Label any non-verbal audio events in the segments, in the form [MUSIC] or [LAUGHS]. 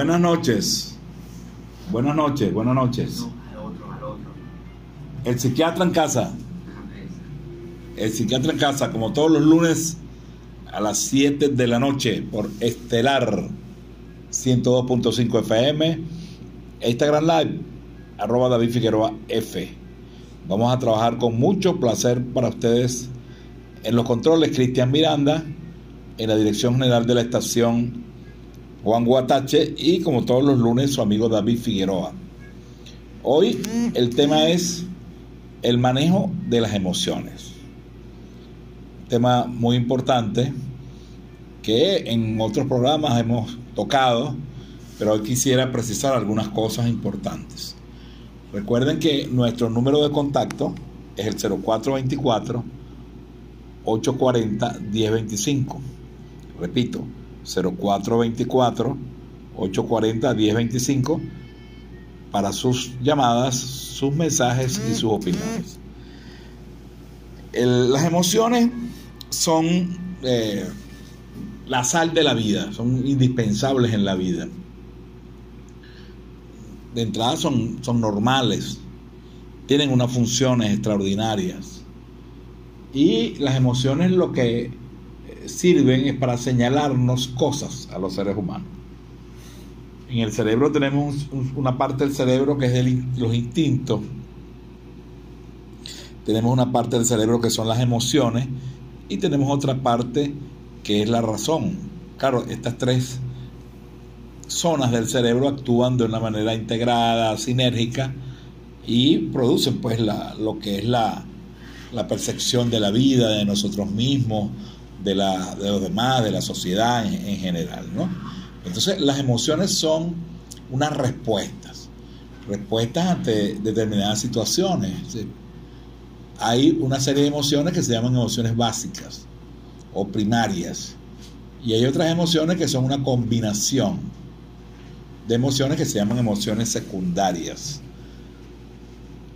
Buenas noches. Buenas noches, buenas noches. El psiquiatra en casa. El psiquiatra en casa, como todos los lunes a las 7 de la noche por Estelar 102.5 FM, Instagram Live, arroba David Figueroa F. Vamos a trabajar con mucho placer para ustedes en los controles Cristian Miranda, en la dirección general de la estación Juan Guatache y como todos los lunes su amigo David Figueroa. Hoy el tema es el manejo de las emociones. Tema muy importante que en otros programas hemos tocado, pero hoy quisiera precisar algunas cosas importantes. Recuerden que nuestro número de contacto es el 0424 840 1025. Repito, 0424 840 1025 para sus llamadas, sus mensajes y sus opiniones. Las emociones son eh, la sal de la vida, son indispensables en la vida. De entrada son, son normales, tienen unas funciones extraordinarias. Y las emociones lo que sirven es para señalarnos cosas a los seres humanos. En el cerebro tenemos un- una parte del cerebro que es los instintos. Tenemos una parte del cerebro que son las emociones y tenemos otra parte que es la razón. Claro, estas tres zonas del cerebro actúan de una manera integrada, sinérgica y producen pues la- lo que es la, la percepción de la vida, de nosotros mismos, de, la, de los demás, de la sociedad en, en general. ¿no? Entonces las emociones son unas respuestas, respuestas ante determinadas situaciones. Hay una serie de emociones que se llaman emociones básicas o primarias y hay otras emociones que son una combinación de emociones que se llaman emociones secundarias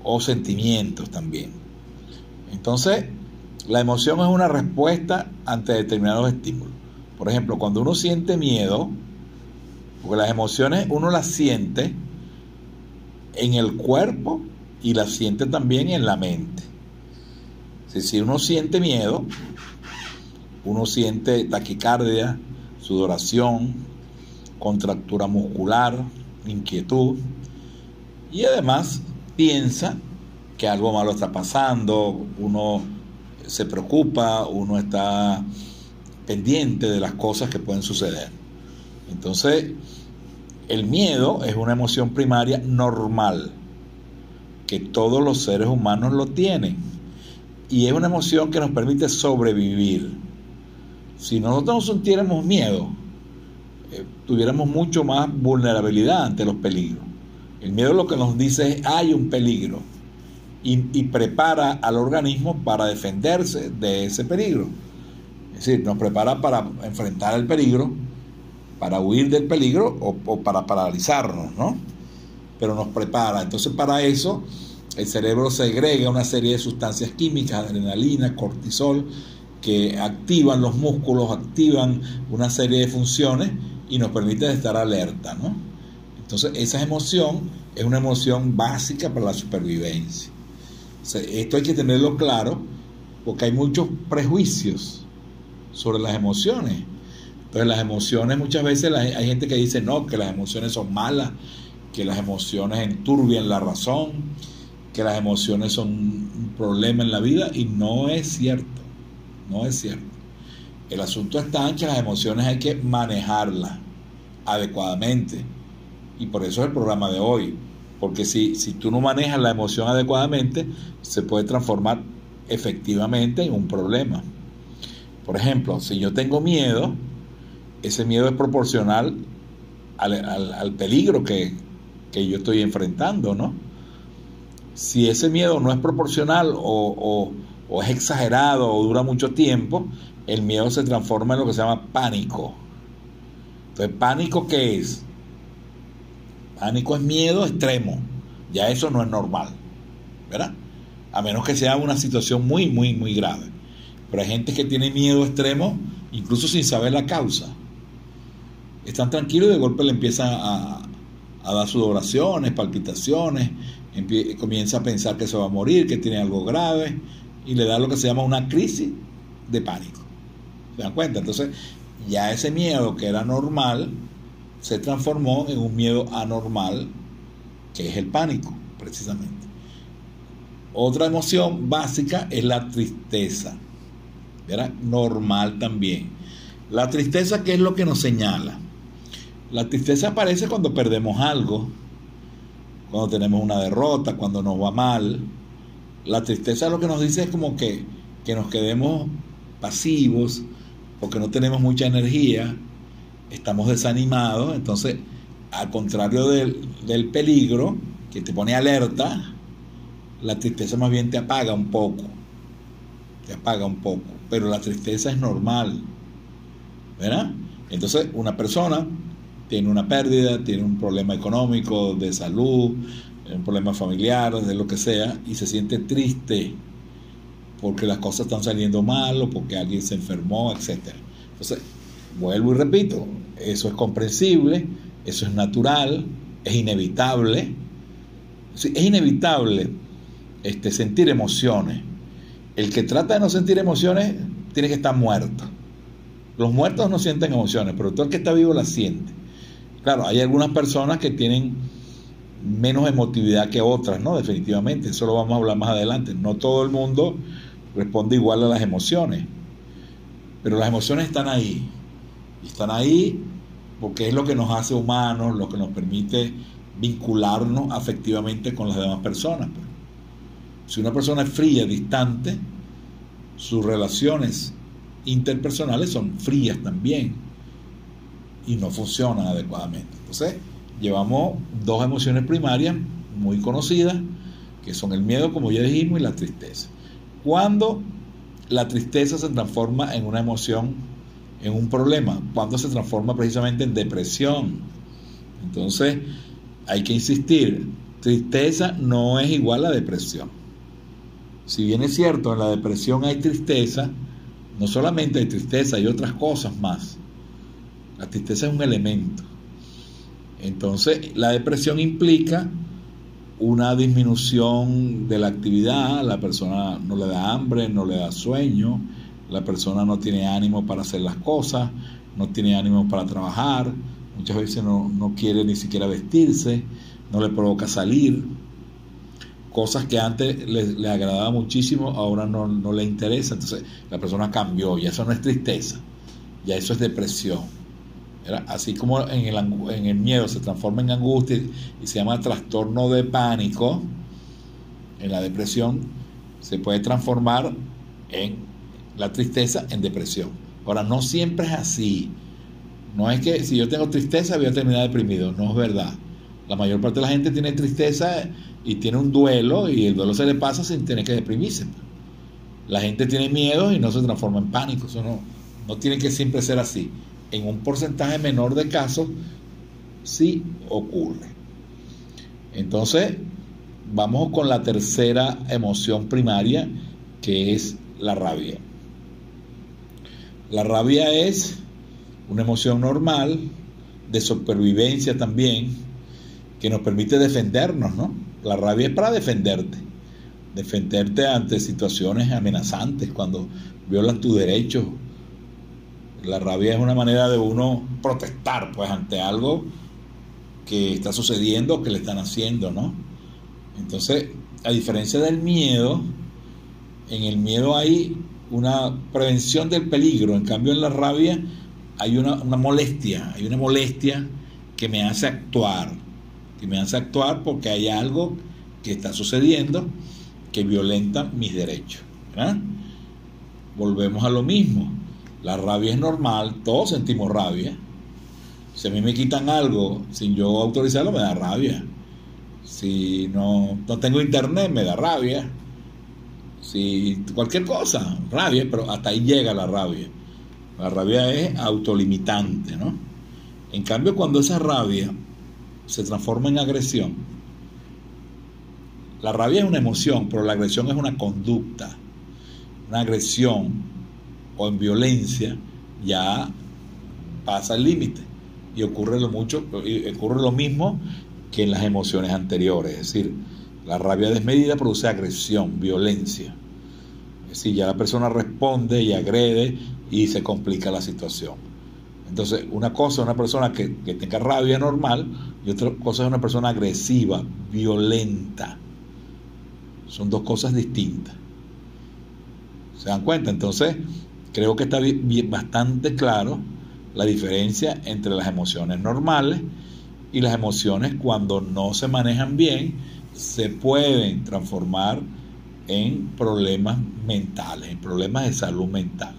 o sentimientos también. Entonces, la emoción es una respuesta ante determinados estímulos. Por ejemplo, cuando uno siente miedo, porque las emociones uno las siente en el cuerpo y las siente también en la mente. Si, uno siente miedo, uno siente taquicardia, sudoración, contractura muscular, inquietud y además piensa que algo malo está pasando, uno se preocupa, uno está pendiente de las cosas que pueden suceder. Entonces, el miedo es una emoción primaria normal, que todos los seres humanos lo tienen, y es una emoción que nos permite sobrevivir. Si nosotros no sintiéramos miedo, eh, tuviéramos mucho más vulnerabilidad ante los peligros. El miedo lo que nos dice es hay un peligro y, prepara al organismo para defenderse de ese peligro. Es decir, nos prepara para enfrentar el peligro, para huir del peligro o, para paralizarnos, ¿no? Pero nos prepara. Entonces para eso el cerebro segrega una serie de sustancias químicas, adrenalina, cortisol, que activan los músculos, activan una serie de funciones y nos permiten estar alerta, ¿no? Entonces, esa emoción es una emoción básica para la supervivencia. Esto hay que tenerlo claro porque hay muchos prejuicios sobre las emociones. Entonces, las emociones muchas veces hay gente que dice no, que las emociones son malas, que las emociones enturbian la razón, que las emociones son un problema en la vida y no es cierto, no es cierto. El asunto está en que las emociones hay que manejarlas adecuadamente y por eso es el programa de hoy, porque si, si tú no manejas la emoción adecuadamente, se puede transformar efectivamente en un problema. Por ejemplo, si yo tengo miedo, ese miedo es proporcional al, peligro que, yo estoy enfrentando, ¿no? Si ese miedo no es proporcional o, o es exagerado o dura mucho tiempo, el miedo se transforma en lo que se llama pánico. Entonces, ¿pánico qué es? Pánico es miedo extremo. Ya eso no es normal. ¿Verdad? A menos que sea una situación muy, muy, muy grave. Pero hay gente que tiene miedo extremo incluso sin saber la causa. Están tranquilos y de golpe le empiezan a, dar sudoraciones, palpitaciones, comienza a pensar que se va a morir, que tiene algo grave y le da lo que se llama una crisis de pánico. ¿Se dan cuenta? Entonces, ya ese miedo que era normal se transformó en un miedo anormal, que es el pánico, precisamente. Otra emoción básica es la tristeza. Era normal también. La tristeza, ¿qué es lo que nos señala? La tristeza aparece cuando perdemos algo, cuando tenemos una derrota, cuando nos va mal. La tristeza lo que nos dice es como que, que nos quedemos pasivos, porque no tenemos mucha energía, estamos desanimados, entonces al contrario del, del peligro que te pone alerta, la tristeza más bien te apaga un poco, te apaga un poco, pero la tristeza es normal, ¿verdad? Entonces una persona tiene una pérdida, tiene un problema económico, de salud, un problema familiar, de lo que sea, y se siente triste porque las cosas están saliendo mal o porque alguien se enfermó, etc. Entonces, vuelvo y repito, eso es comprensible, eso es natural, es inevitable. Es inevitable este, sentir emociones. El que trata de no sentir emociones tiene que estar muerto. Los muertos no sienten emociones, pero todo el que está vivo las siente. Claro, hay algunas personas que tienen menos emotividad que otras, ¿no? Definitivamente, eso lo vamos a hablar más adelante. No todo el mundo responde igual a las emociones, pero las emociones están ahí. Están ahí porque es lo que nos hace humanos, lo que nos permite vincularnos afectivamente con las demás personas. Pues. Si una persona es fría, distante, sus relaciones interpersonales son frías también y no funcionan adecuadamente. Entonces, llevamos dos emociones primarias muy conocidas, que son el miedo, como ya dijimos, y la tristeza. Cuando la tristeza se transforma en una emoción, en un problema, cuando se transforma precisamente en depresión. Entonces, hay que insistir, tristeza no es igual a depresión. Si bien es cierto, en la depresión hay tristeza, no solamente hay tristeza, hay otras cosas más. La tristeza es un elemento. Entonces, la depresión implica una disminución de la actividad, la persona no le da hambre, no le da sueño, la persona no tiene ánimo para hacer las cosas, no tiene ánimo para trabajar, muchas veces no, quiere ni siquiera vestirse, no le provoca salir, cosas que antes le, agradaba muchísimo, ahora no, no le interesa, entonces la persona cambió y eso no es tristeza, ya eso es depresión. Así como en el, en el miedo se transforma en angustia y se llama trastorno de pánico, en la depresión se puede transformar en la tristeza en depresión. Ahora, no siempre es así. No es que si yo tengo tristeza voy a terminar deprimido, no es verdad. La mayor parte de la gente tiene tristeza y tiene un duelo y el duelo se le pasa sin tener que deprimirse. La gente tiene miedo y no se transforma en pánico. Eso no, no tiene que siempre ser así en un porcentaje menor de casos sí ocurre. Entonces, vamos con la tercera emoción primaria, que es la rabia. La rabia es una emoción normal, de supervivencia también, que nos permite defendernos, ¿no? La rabia es para defenderte, defenderte ante situaciones amenazantes, cuando violan tus derechos, la rabia es una manera de uno protestar pues ante algo que está sucediendo o que le están haciendo, ¿no? Entonces, a diferencia del miedo, en el miedo hay una prevención del peligro, en cambio en la rabia hay una, una molestia, hay una molestia que me hace actuar, que me hace actuar porque hay algo que está sucediendo que violenta mis derechos. Volvemos a lo mismo. La rabia es normal, todos sentimos rabia. Si a mí me quitan algo sin yo autorizarlo, me da rabia. Si no, no tengo internet, me da rabia. Si cualquier cosa, rabia, pero hasta ahí llega la rabia. La rabia es autolimitante, ¿no? En cambio, cuando esa rabia se transforma en agresión, la rabia es una emoción, pero la agresión es una conducta. Una agresión o en violencia ya pasa el límite y ocurre lo mucho ocurre lo mismo que en las emociones anteriores, es decir, la rabia desmedida produce agresión, violencia. Decir, ya la persona responde y agrede y se complica la situación. Entonces, una cosa es una persona que, que tenga rabia normal y otra cosa es una persona agresiva, violenta. Son dos cosas distintas. ¿Se dan cuenta? Entonces, creo que está bastante claro la diferencia entre las emociones normales y las emociones cuando no se manejan bien se pueden transformar en problemas mentales, en problemas de salud mental.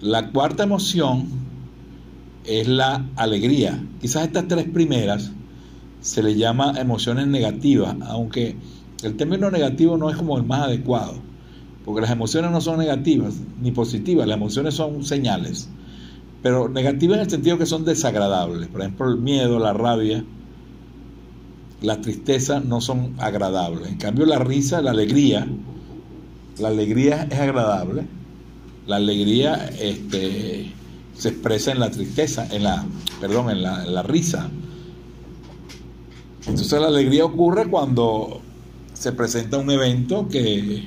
La cuarta emoción es la alegría. Quizás estas tres primeras se le llama emociones negativas, aunque el término negativo no es como el más adecuado, porque las emociones no son negativas ni positivas, las emociones son señales, pero negativas en el sentido que son desagradables. Por ejemplo, el miedo, la rabia, la tristeza no son agradables. En cambio, la risa, la alegría, la alegría es agradable. La alegría este, se expresa en la tristeza, en la, perdón, en la, en la risa. Entonces la alegría ocurre cuando se presenta un evento que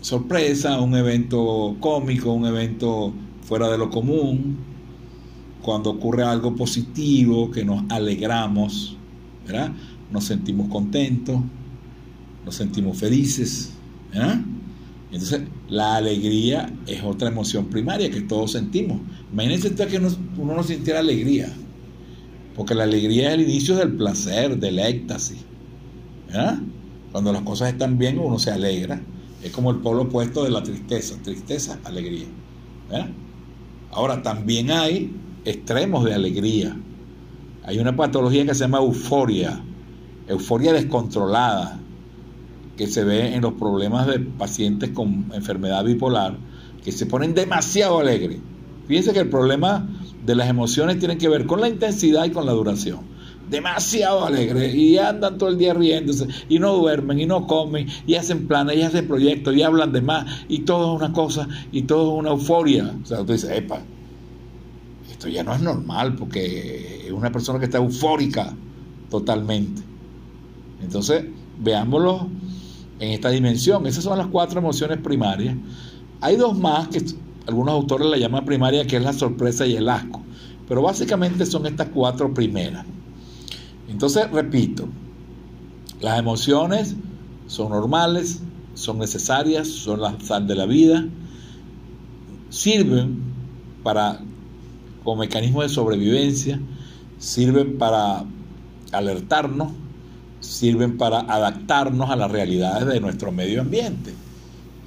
sorpresa, un evento cómico, un evento fuera de lo común, cuando ocurre algo positivo, que nos alegramos, ¿verdad? Nos sentimos contentos, nos sentimos felices. Entonces, la alegría es otra emoción primaria que todos sentimos. Imagínense que uno no sintiera alegría, porque la alegría es el inicio del placer, del éxtasis. Cuando las cosas están bien, uno se alegra. Es como el polo opuesto de la tristeza. Tristeza, alegría. Ahora, también hay extremos de alegría. Hay una patología que se llama euforia, euforia descontrolada, que se ve en los problemas de pacientes con enfermedad bipolar, que se ponen demasiado alegres. Fíjense que el problema de las emociones tiene que ver con la intensidad y con la duración. Demasiado alegres y andan todo el día riéndose y no duermen y no comen y hacen planes y hacen proyectos y hablan de más y todo es una cosa y todo es una euforia. O sea, tú dices, epa, esto ya no es normal porque es una persona que está eufórica totalmente. Entonces, veámoslo en esta dimensión. Esas son las cuatro emociones primarias. Hay dos más que algunos autores la llaman primaria, que es la sorpresa y el asco. Pero básicamente son estas cuatro primeras. Entonces, repito, las emociones son normales, son necesarias, son la sal de la vida, sirven para como mecanismo de sobrevivencia, sirven para alertarnos, sirven para adaptarnos a las realidades de nuestro medio ambiente.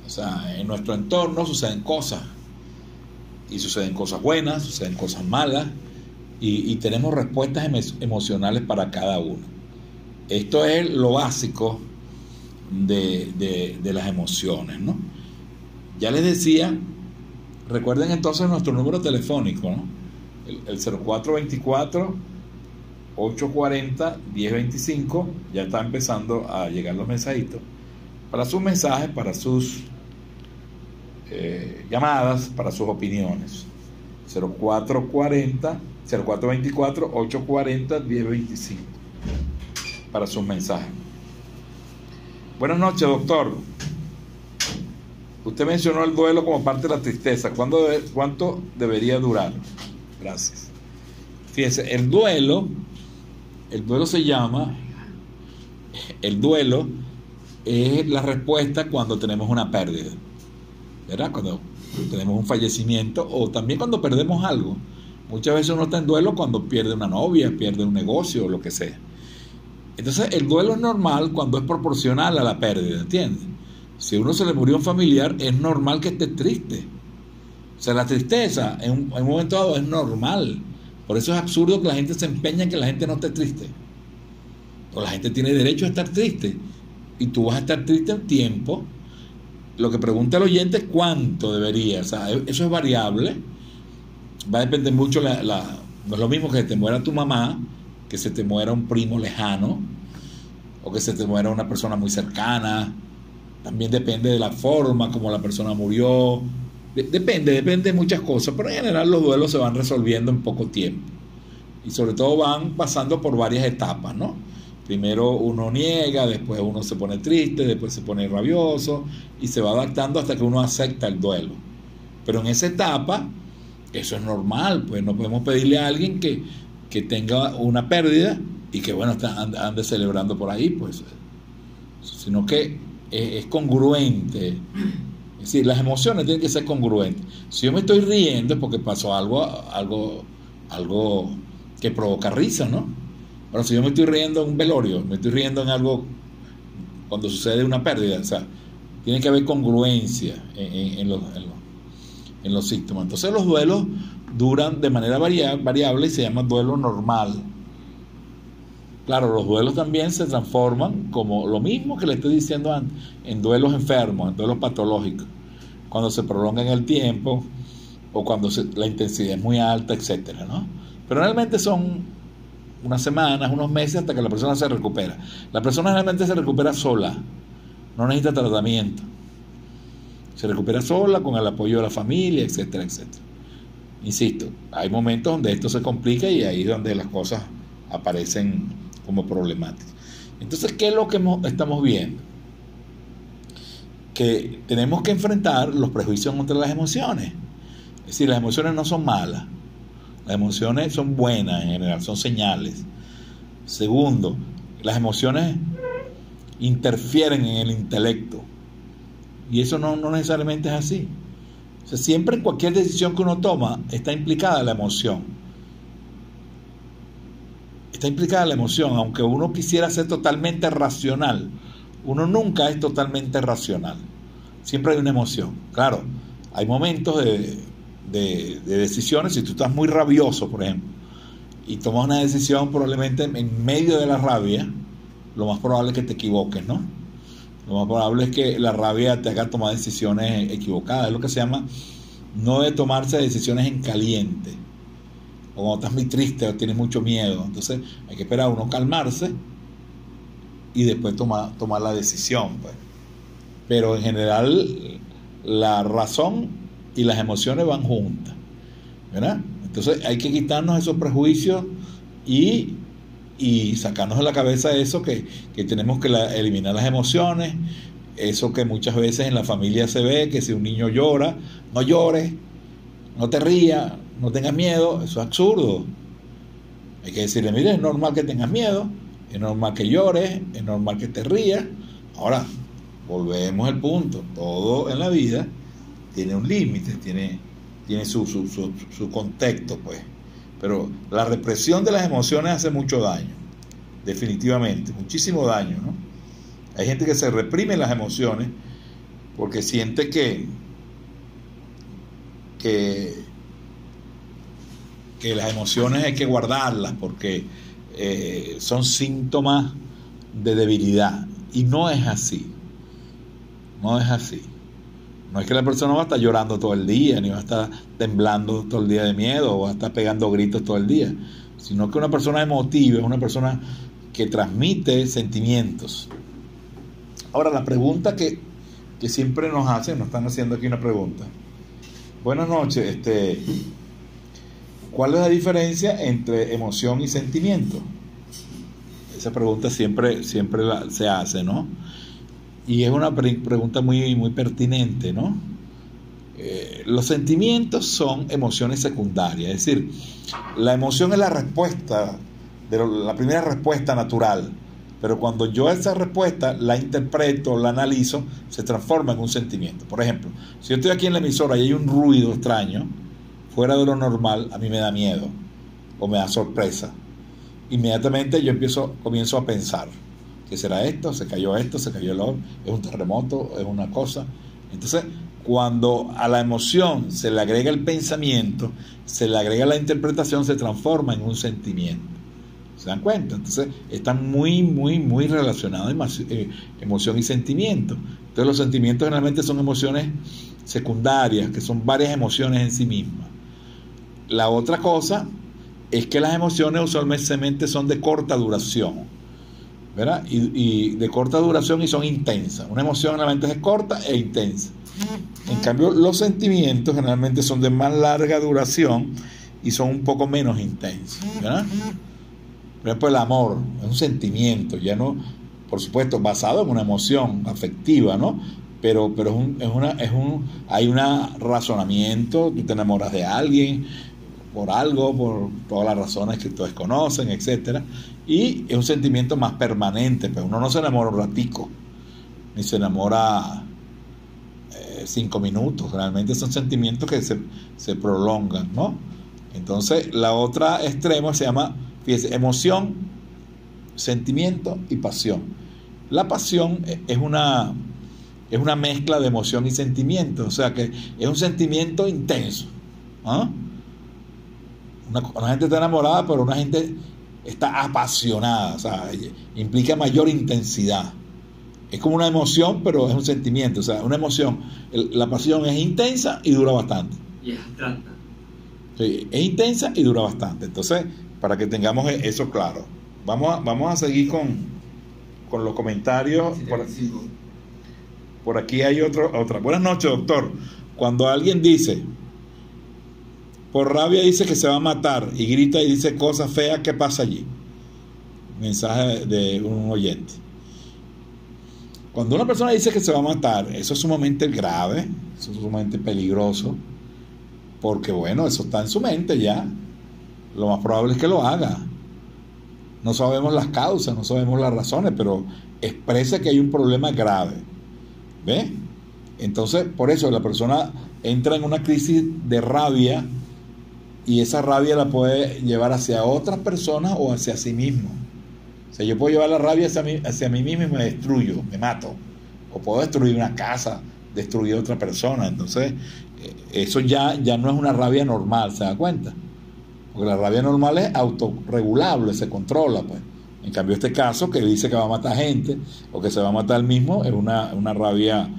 O sea, en nuestro entorno suceden cosas, y suceden cosas buenas, suceden cosas malas, y, tenemos respuestas emocionales para cada uno. Esto es lo básico de las emociones, ¿no? Ya les decía, recuerden entonces nuestro número telefónico, ¿no? El, el 0424 840 1025, ya está empezando a llegar los mensajitos. Para sus mensajes, para sus eh, llamadas, para sus opiniones. 0440 0424 840 1025 para sus mensajes. Buenas noches, doctor. Usted mencionó el duelo como parte de la tristeza. ¿Cuándo debe, ¿Cuánto debería durar? Gracias. Fíjese, el duelo, el duelo se llama, el duelo es la respuesta cuando tenemos una pérdida, ¿verdad? Cuando tenemos un fallecimiento o también cuando perdemos algo. Muchas veces uno está en duelo cuando pierde una novia, pierde un negocio o lo que sea. Entonces el duelo es normal cuando es proporcional a la pérdida, ¿entiendes? Si a uno se le murió un familiar, es normal que esté triste. O sea, la tristeza en un, en momento dado es normal. Por eso es absurdo que la gente se empeña en que la gente no esté triste. O la gente tiene derecho a estar triste. Y tú vas a estar triste un tiempo. Lo que pregunta el oyente es cuánto debería. O sea, eso es variable. Va a depender mucho la, no es lo mismo que se te muera tu mamá, que se te muera un primo lejano, o que se te muera una persona muy cercana. También depende de la forma como la persona murió, Depende, depende de muchas cosas, pero en general los duelos se van resolviendo en poco tiempo. Y sobre todo van pasando por varias etapas, ¿no? Primero uno niega, después uno se pone triste, después se pone rabioso y se va adaptando hasta que uno acepta el duelo. Pero en esa etapa, eso es normal, pues no podemos pedirle a alguien que, que tenga una pérdida y que, bueno, ande celebrando por ahí, pues, sino que es, es congruente es decir, las emociones tienen que ser congruentes. Si yo me estoy riendo es porque pasó algo, algo, algo que provoca risa, ¿no? Pero si yo me estoy riendo en un velorio, me estoy riendo en algo cuando sucede una pérdida, o sea, tiene que haber congruencia en, los, en, los, síntomas. Entonces los duelos duran de manera variable y se llama duelo normal. Claro, los duelos también se transforman como lo mismo que le estoy diciendo antes, en duelos enfermos, en duelos patológicos, cuando se prolonga en el tiempo o cuando la intensidad es muy alta, etcétera, ¿no? Pero realmente son unas semanas, unos meses hasta que la persona se recupera. La persona realmente se recupera sola, no necesita tratamiento. Se recupera sola con el apoyo de la familia, etcétera, etcétera. Insisto, hay momentos donde esto se complica y ahí es donde las cosas aparecen como problemática. Entonces, ¿qué es lo que estamos viendo? Que tenemos que enfrentar los prejuicios contra las emociones. Es decir, las emociones no son malas. Las emociones son buenas en general, son señales. Segundo, las emociones interfieren en el intelecto. Y eso no, no necesariamente es así. O sea, siempre en cualquier decisión que uno toma está implicada la emoción está implicada la emoción, aunque uno quisiera ser totalmente racional, uno nunca es totalmente racional. Siempre hay una emoción. Claro, hay momentos de, decisiones, si tú estás muy rabioso, por ejemplo, y tomas una decisión probablemente en medio de la rabia, lo más probable es que te equivoques, ¿no? Lo más probable es que la rabia te haga tomar decisiones equivocadas. Es lo que se llama no de tomarse decisiones en caliente o cuando estás muy triste o tienes mucho miedo. Entonces hay que esperar a uno calmarse y después tomar, la decisión. Pues. Pero en general la razón y las emociones van juntas. ¿verdad? Entonces hay que quitarnos esos prejuicios y, y sacarnos de la cabeza eso que, que tenemos que eliminar las emociones, eso que muchas veces en la familia se ve, que si un niño llora, no llores, no te rías, no tengas miedo, eso es absurdo. Hay que decirle, mire, es normal que tengas miedo, es normal que llores, es normal que te rías. Ahora, volvemos al punto, todo en la vida tiene un límite, tiene, tiene su, su, su, contexto, pues. Pero la represión de las emociones hace mucho daño, definitivamente, muchísimo daño, ¿no? Hay gente que se reprime las emociones porque siente que, que que las emociones hay que guardarlas porque eh, son síntomas de debilidad. Y no es así. No es así. No es que la persona va a estar llorando todo el día, ni va a estar temblando todo el día de miedo, o va a estar pegando gritos todo el día, sino que una persona emotiva es una persona que transmite sentimientos. Ahora, la pregunta que, que siempre nos hacen, nos están haciendo aquí una pregunta. Buenas noches, este, ¿Cuál es la diferencia entre emoción y sentimiento? Esa pregunta siempre, siempre se hace, ¿no? Y es una pregunta muy, muy pertinente, ¿no? eh, los sentimientos son emociones secundarias, es decir, la emoción es la respuesta, de la primera respuesta natural, pero cuando yo esa respuesta la interpreto, la analizo, se transforma en un sentimiento. Por ejemplo, si yo estoy aquí en la emisora y hay un ruido extraño, fuera de lo normal, a mí me da miedo o me da sorpresa. Inmediatamente yo empiezo, comienzo a pensar, ¿qué será esto? ¿Se cayó esto? ¿Se cayó el otro? ¿Es un terremoto? ¿Es una cosa? Entonces, cuando a la emoción se le agrega el pensamiento, se le agrega la interpretación, se transforma en un sentimiento. ¿Se dan cuenta? Entonces, están muy, muy, muy relacionados eh, emoción y sentimiento. Entonces, los sentimientos generalmente son emociones secundarias, que son varias emociones en sí mismas. La otra cosa es que las emociones usualmente son de corta duración, ¿verdad? Y, y de corta duración y son intensas. Una emoción generalmente es corta e intensa. En cambio, los sentimientos generalmente son de más larga duración y son un poco menos intensos, ¿verdad? Por ejemplo, el amor es un sentimiento, ya no, por supuesto, basado en una emoción afectiva, ¿no? Pero, pero es un, es una, es un, hay un razonamiento, tú te enamoras de alguien por algo, por todas las razones que todos conocen, etcétera, y es un sentimiento más permanente, pero uno no se enamora un ratico, ni se enamora eh, cinco minutos, realmente son sentimientos que se, se prolongan, ¿no? Entonces, la otra extremo se llama, fíjese, emoción, sentimiento y pasión. La pasión e- es una, es una mezcla de emoción y sentimiento, o sea que es un sentimiento intenso. ¿ah? Una, una gente está enamorada, pero una gente está apasionada, o sea, implica mayor intensidad. Es como una emoción, pero es un sentimiento, o sea, una emoción. El- la pasión es intensa y dura bastante. Y es abstracta. Sí, es intensa y dura bastante. Entonces, para que tengamos e- eso claro. Vamos a, vamos a seguir con, con los comentarios. Por, 75. por aquí hay otro, otra. Buenas noches, doctor. Cuando alguien dice, por rabia dice que se va a matar y grita y dice cosas feas, ¿qué pasa allí? Mensaje de un oyente. Cuando una persona dice que se va a matar, eso es sumamente grave, eso es sumamente peligroso, porque bueno, eso está en su mente ya. Lo más probable es que lo haga. No sabemos las causas, no sabemos las razones, pero expresa que hay un problema grave. ¿Ve? Entonces, por eso la persona entra en una crisis de rabia y esa rabia la puede llevar hacia otras personas o hacia sí mismo. O sea, yo puedo llevar la rabia hacia mí, hacia mí mismo y me destruyo, me mato. O puedo destruir una casa, destruir a otra persona. Entonces, eh, eso ya, ya no es una rabia normal, ¿se da cuenta? Porque la rabia normal es autorregulable, se controla, pues. En cambio, este caso que dice que va a matar gente o que se va a matar el mismo es una, una rabia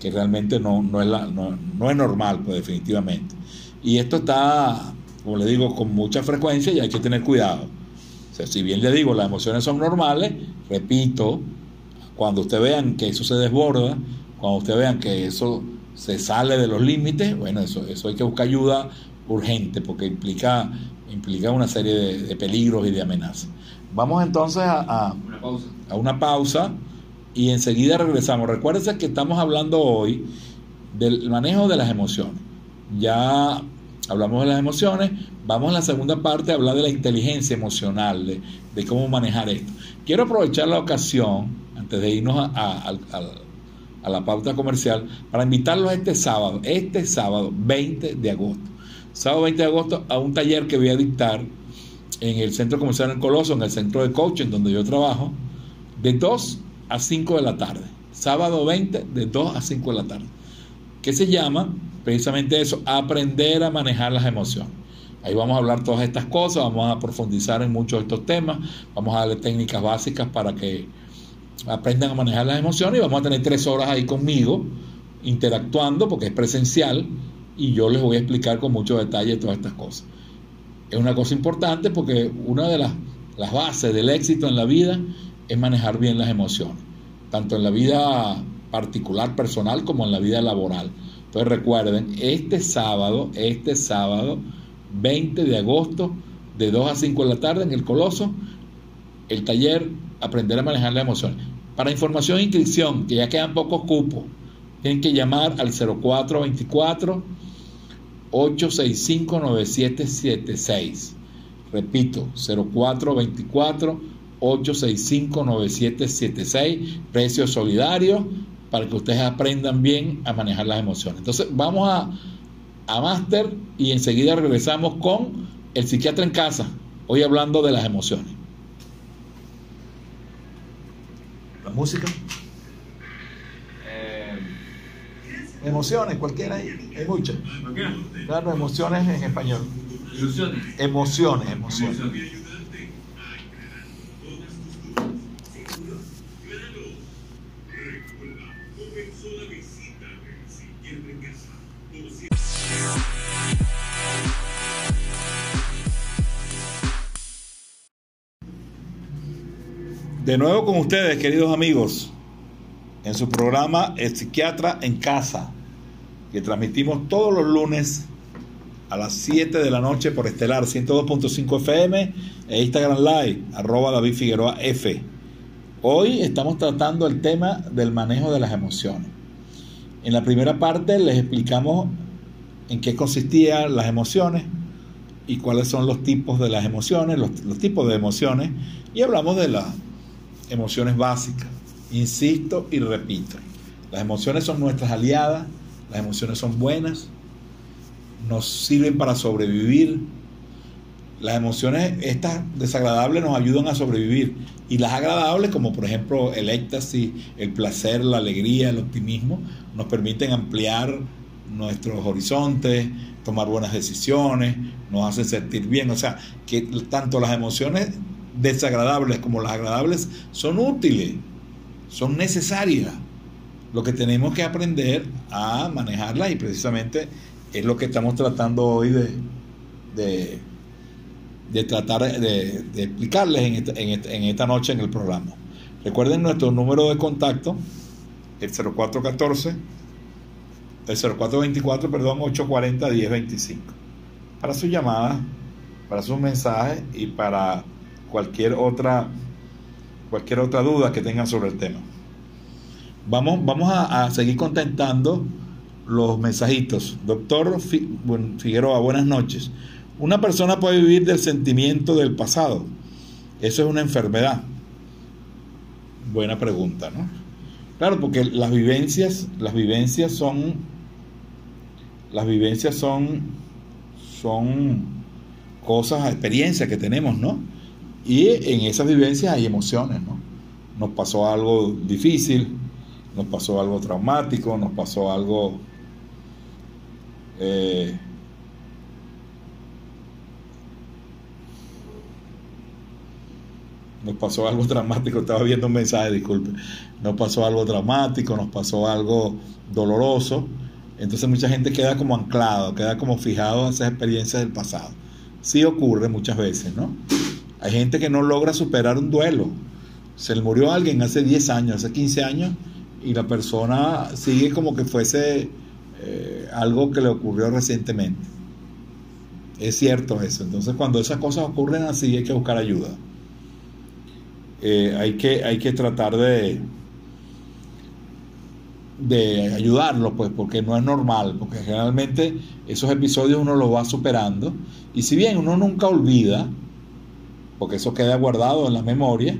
que realmente no, no, es la, no, no es normal, pues definitivamente. Y esto está, como le digo, con mucha frecuencia y hay que tener cuidado. O sea, si bien le digo, las emociones son normales, repito, cuando usted vean que eso se desborda, cuando usted vean que eso se sale de los límites, bueno, eso, eso hay que buscar ayuda urgente porque implica, implica una serie de, de peligros y de amenazas. Vamos entonces a, a, Una pausa. a una pausa y enseguida regresamos. Recuérdense que estamos hablando hoy del manejo de las emociones. Ya hablamos de las emociones, vamos a la segunda parte a hablar de la inteligencia emocional, de, cómo manejar esto. Quiero aprovechar la ocasión, antes de irnos a la pauta comercial, para invitarlos este sábado, este sábado 20 de agosto. Sábado 20 de agosto a un taller que voy a dictar en el centro comercial en Coloso, en el centro de coaching donde yo trabajo, de 2 a 5 de la tarde. Sábado 20, de 2 a 5 de la tarde. Que se llama precisamente eso, aprender a manejar las emociones. Ahí vamos a hablar todas estas cosas, vamos a profundizar en muchos de estos temas, vamos a darle técnicas básicas para que aprendan a manejar las emociones y vamos a tener tres horas ahí conmigo interactuando porque es presencial y yo les voy a explicar con mucho detalle todas estas cosas. Es una cosa importante porque una de las, las bases del éxito en la vida es manejar bien las emociones, tanto en la vida particular, personal, como en la vida laboral. Entonces recuerden, este sábado, este sábado, 20 de agosto, de 2 a 5 de la tarde en el Coloso, el taller Aprender a manejar las emociones. Para información e inscripción, que ya quedan pocos cupos, tienen que llamar al 0424 865-9776. Repito, 0424 865-9776, precio solidario, para que ustedes aprendan bien a manejar las emociones. Entonces, vamos a, a Máster y enseguida regresamos con el psiquiatra en casa, hoy hablando de las emociones. La música. Eh, Emociones, cualquiera, hay, hay muchas. Claro, emociones en español. ilusiones. Emociones, emociones. Emociones. De nuevo con ustedes, queridos amigos, en su programa El Psiquiatra en Casa, que transmitimos todos los lunes a las 7 de la noche por Estelar 102.5 FM e Instagram Live, arroba David Figueroa F. Hoy estamos tratando el tema del manejo de las emociones. En la primera parte les explicamos en qué consistían las emociones y cuáles son los tipos de las emociones, los, los tipos de emociones, y hablamos de las emociones básicas. Insisto y repito, las emociones son nuestras aliadas, las emociones son buenas, nos sirven para sobrevivir. Las emociones, estas desagradables, nos ayudan a sobrevivir. Y las agradables, como por ejemplo el éxtasis, el placer, la alegría, el optimismo, nos permiten ampliar nuestros horizontes, tomar buenas decisiones, nos hacen sentir bien. O sea, que tanto las emociones desagradables como las agradables son útiles, son necesarias. Lo que tenemos que aprender a manejarlas y precisamente es lo que estamos tratando hoy de, de, de tratar de, explicarles en esta, en, esta, en esta noche en el programa. Recuerden nuestro número de contacto, el 0414, el 0424, perdón, 840 1025. Para sus llamadas, para sus mensajes y para cualquier otra cualquier otra duda que tengan sobre el tema. Vamos, vamos a, seguir contentando los mensajitos. Doctor Figueroa, buenas noches. Una persona puede vivir del sentimiento del pasado. Eso es una enfermedad. Buena pregunta, ¿no? Claro, porque las vivencias, las vivencias son, las vivencias son, son cosas, experiencias que tenemos, ¿no? Y en esas vivencias hay emociones, ¿no? Nos pasó algo difícil, nos pasó algo traumático, nos pasó algo eh, nos pasó algo [LAUGHS] dramático, estaba viendo un mensaje, disculpe, nos pasó algo dramático, nos pasó algo doloroso, entonces mucha gente queda como anclado, queda como fijado a esas experiencias del pasado. Sí ocurre muchas veces, ¿no? Hay gente que no logra superar un duelo. Se le murió alguien hace 10 años, hace 15 años, y la persona sigue como que fuese eh, algo que le ocurrió recientemente. Es cierto eso. Entonces cuando esas cosas ocurren así hay que buscar ayuda. Eh, hay, que, hay que tratar de, de ayudarlo, pues, porque no es normal, porque generalmente esos episodios uno los va superando. Y si bien uno nunca olvida, porque eso queda guardado en la memoria,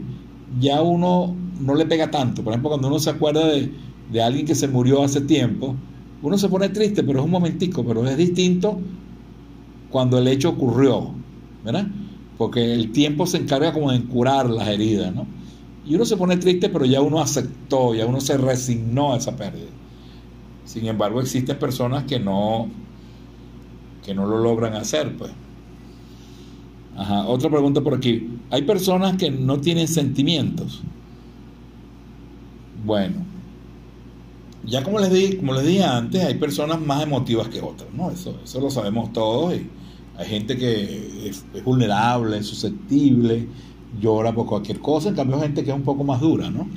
ya uno no le pega tanto. Por ejemplo, cuando uno se acuerda de, de alguien que se murió hace tiempo, uno se pone triste, pero es un momentico, pero es distinto cuando el hecho ocurrió, ¿verdad? Porque el tiempo se encarga como de curar las heridas, ¿no? Y uno se pone triste, pero ya uno aceptó, ya uno se resignó a esa pérdida. Sin embargo, existen personas que no, que no lo logran hacer, pues. Ajá. Otra pregunta por aquí. Hay personas que no tienen sentimientos. Bueno, ya como les dije, como les dije antes, hay personas más emotivas que otras, ¿no? Eso, eso lo sabemos todos. Y hay gente que es, es vulnerable, es susceptible, llora por cualquier cosa, en cambio hay gente que es un poco más dura, ¿no?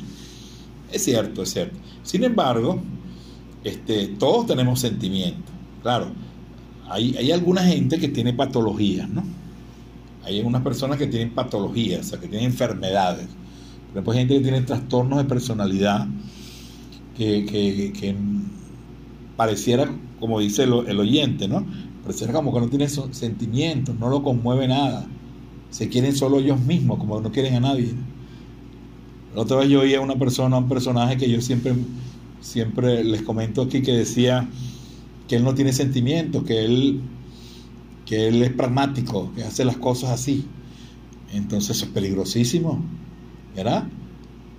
Es cierto, es cierto. Sin embargo, este, todos tenemos sentimientos. Claro, hay, hay alguna gente que tiene patologías, ¿no? Hay algunas personas que tienen patologías, o sea, que tienen enfermedades. Por ejemplo, hay gente que tiene trastornos de personalidad, que, pareciera, como dice el, oyente, ¿no? Pareciera como que no tiene sentimientos, no lo conmueve nada. Se quieren solo ellos mismos, como no quieren a nadie. La otra vez yo oí a una persona, un personaje que yo siempre, siempre les comento aquí, que decía que él no tiene sentimientos, que él, que él es pragmático, que hace las cosas así. Entonces es peligrosísimo, ¿verdad?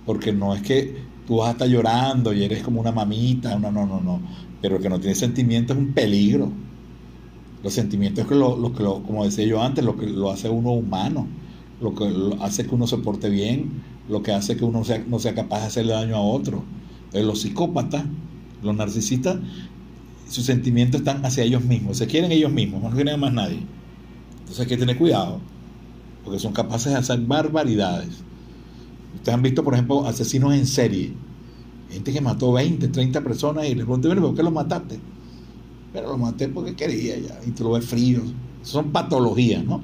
Porque no es que tú vas a estar llorando y eres como una mamita, no, no, no, no. Pero el que no tiene sentimientos es un peligro. Los sentimientos es que lo, que lo- como decía yo antes, lo que lo hace uno humano, lo que hace que uno se porte bien, lo que hace que uno sea, no sea capaz de hacerle daño a otro. Los psicópatas, los narcisistas, sus sentimientos están hacia ellos mismos, se quieren ellos mismos, no quieren más nadie. Entonces hay que tener cuidado, porque son capaces de hacer barbaridades. Ustedes han visto, por ejemplo, asesinos en serie. Gente que mató 20, 30 personas y le pregunté, "Bueno, ¿por qué los mataste? Pero los maté porque quería ya, y tú lo ves frío. Son patologías, ¿no?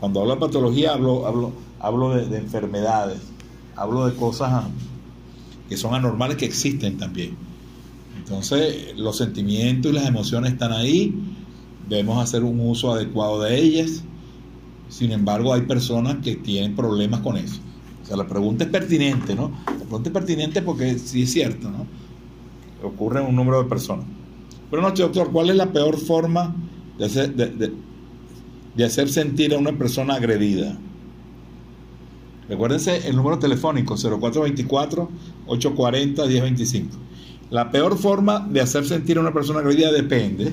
Cuando hablo de patología hablo, hablo, hablo de, de enfermedades, hablo de cosas que son anormales que existen también. Entonces, los sentimientos y las emociones están ahí, debemos hacer un uso adecuado de ellas. Sin embargo, hay personas que tienen problemas con eso. O sea, la pregunta es pertinente, ¿no? La pregunta es pertinente porque sí es cierto, ¿no? Ocurre en un número de personas. Pero no, doctor, ¿cuál es la peor forma de hacer, de hacer sentir a una persona agredida? Recuérdense el número telefónico 0424-840-1025. La peor forma de hacer sentir a una persona agredida depende.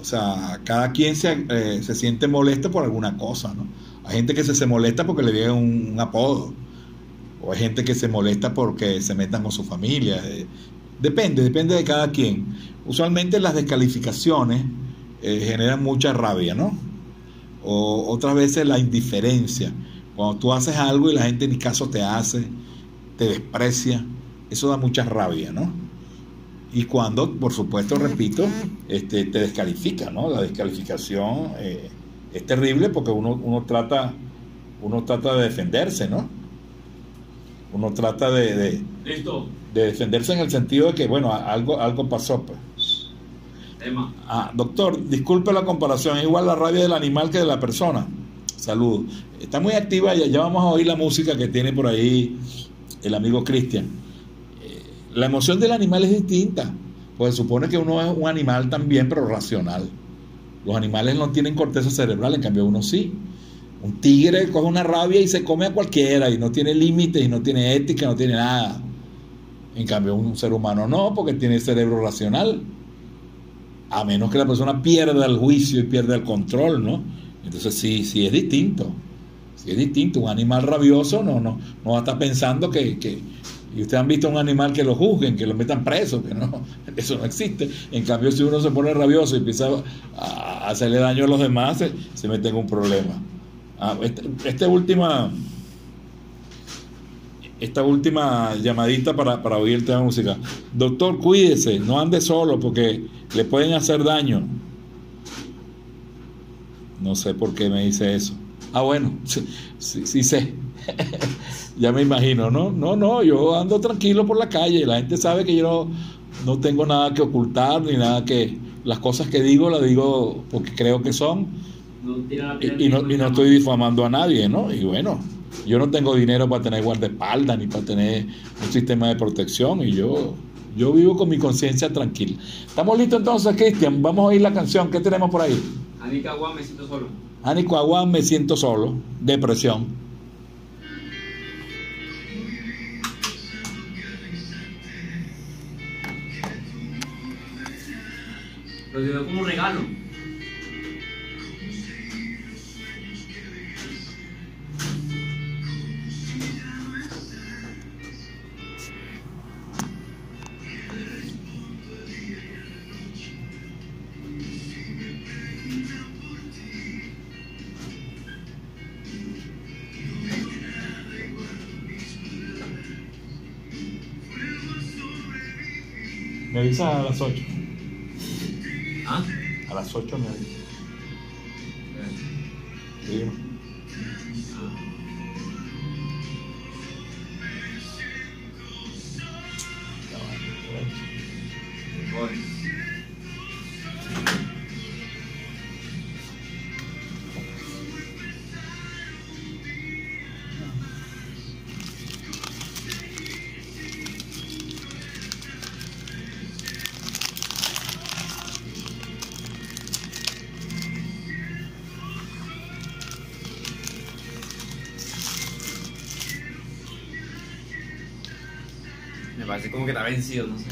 O sea, cada quien se, eh, se siente molesto por alguna cosa, ¿no? Hay gente que se, se molesta porque le un, un apodo. O hay gente que se molesta porque se metan con su familia. eh, depende, depende de cada quien. Usualmente las descalificaciones eh, generan mucha rabia, ¿no? O otras veces la indiferencia. Cuando tú haces algo y la gente ni caso te hace, te desprecia, eso da mucha rabia, ¿no? Y cuando, por supuesto, repito, este, te descalifica, ¿no? La descalificación eh, es terrible porque uno, uno, trata, uno trata de defenderse, ¿no? Uno trata de, de, Listo. de defenderse en el sentido de que, bueno, algo, algo pasó, pues. Ah, doctor, disculpe la comparación, es igual la rabia del animal que de la persona. Saludos. Está muy activa, ya, ya vamos a oír la música que tiene por ahí el amigo Cristian. La emoción del animal es distinta, pues supone que uno es un animal también, pero racional. Los animales no tienen corteza cerebral, en cambio uno sí. Un tigre coge una rabia y se come a cualquiera y no tiene límites y no tiene ética, no tiene nada. En cambio un ser humano no, porque tiene cerebro racional a menos que la persona pierda el juicio y pierda el control, ¿no? Entonces sí, sí es distinto, sí es distinto. Un animal rabioso no, no, no va a estar pensando que, que- y ustedes han visto un animal que lo juzguen, que lo metan preso, que no, [LAUGHS] eso no existe. En cambio, si uno se pone rabioso y empieza a hacerle daño a los demás, se, se mete en un problema. Ah, este- esta última, esta última llamadita para, para oír el tema de música. Doctor, cuídese, no ande solo porque le pueden hacer daño. No sé por qué me dice eso. Ah, bueno, [LAUGHS] sí, sí, sí sé. Ya me imagino, ¿no? No, no, yo ando tranquilo por la calle. La gente sabe que yo no, no tengo nada que ocultar ni nada que... Las cosas que digo las digo porque creo que son No y, y no, y no estoy difamando a nadie, ¿no? Y bueno, yo no tengo dinero para tener guardaespaldas ni para tener un sistema de protección y yo, yo vivo con mi conciencia tranquila. ¿Estamos listos entonces, Cristian? Vamos a oír la canción. ¿Qué tenemos por ahí? Anica Guam, me siento solo. Anico Aguán, me siento solo. Depresión. Dio como un regalo. Me avisa a las 8. ¿Ah? A las 8 me avisa. Sí, parece como que está vencido,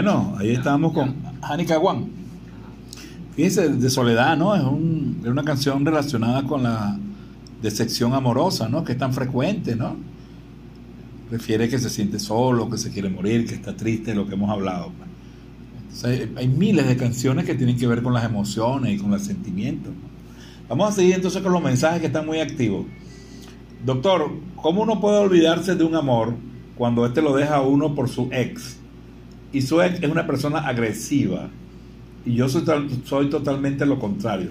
Bueno, ahí estábamos con Hani Caguán. Fíjense, de soledad, ¿no? Es, un- es una canción relacionada con la decepción amorosa, ¿no? Que es tan frecuente, ¿no? Refiere que se siente solo, que se quiere morir, que está triste, lo que hemos hablado. pues. Entonces, hay, hay miles de canciones que tienen que ver con las emociones y con los sentimientos. Vamos a seguir entonces con los mensajes que están muy activos. Doctor, ¿cómo uno puede olvidarse de un amor cuando este lo deja a uno por su ex? Y su ex es una persona agresiva. Y yo soy, soy totalmente lo contrario.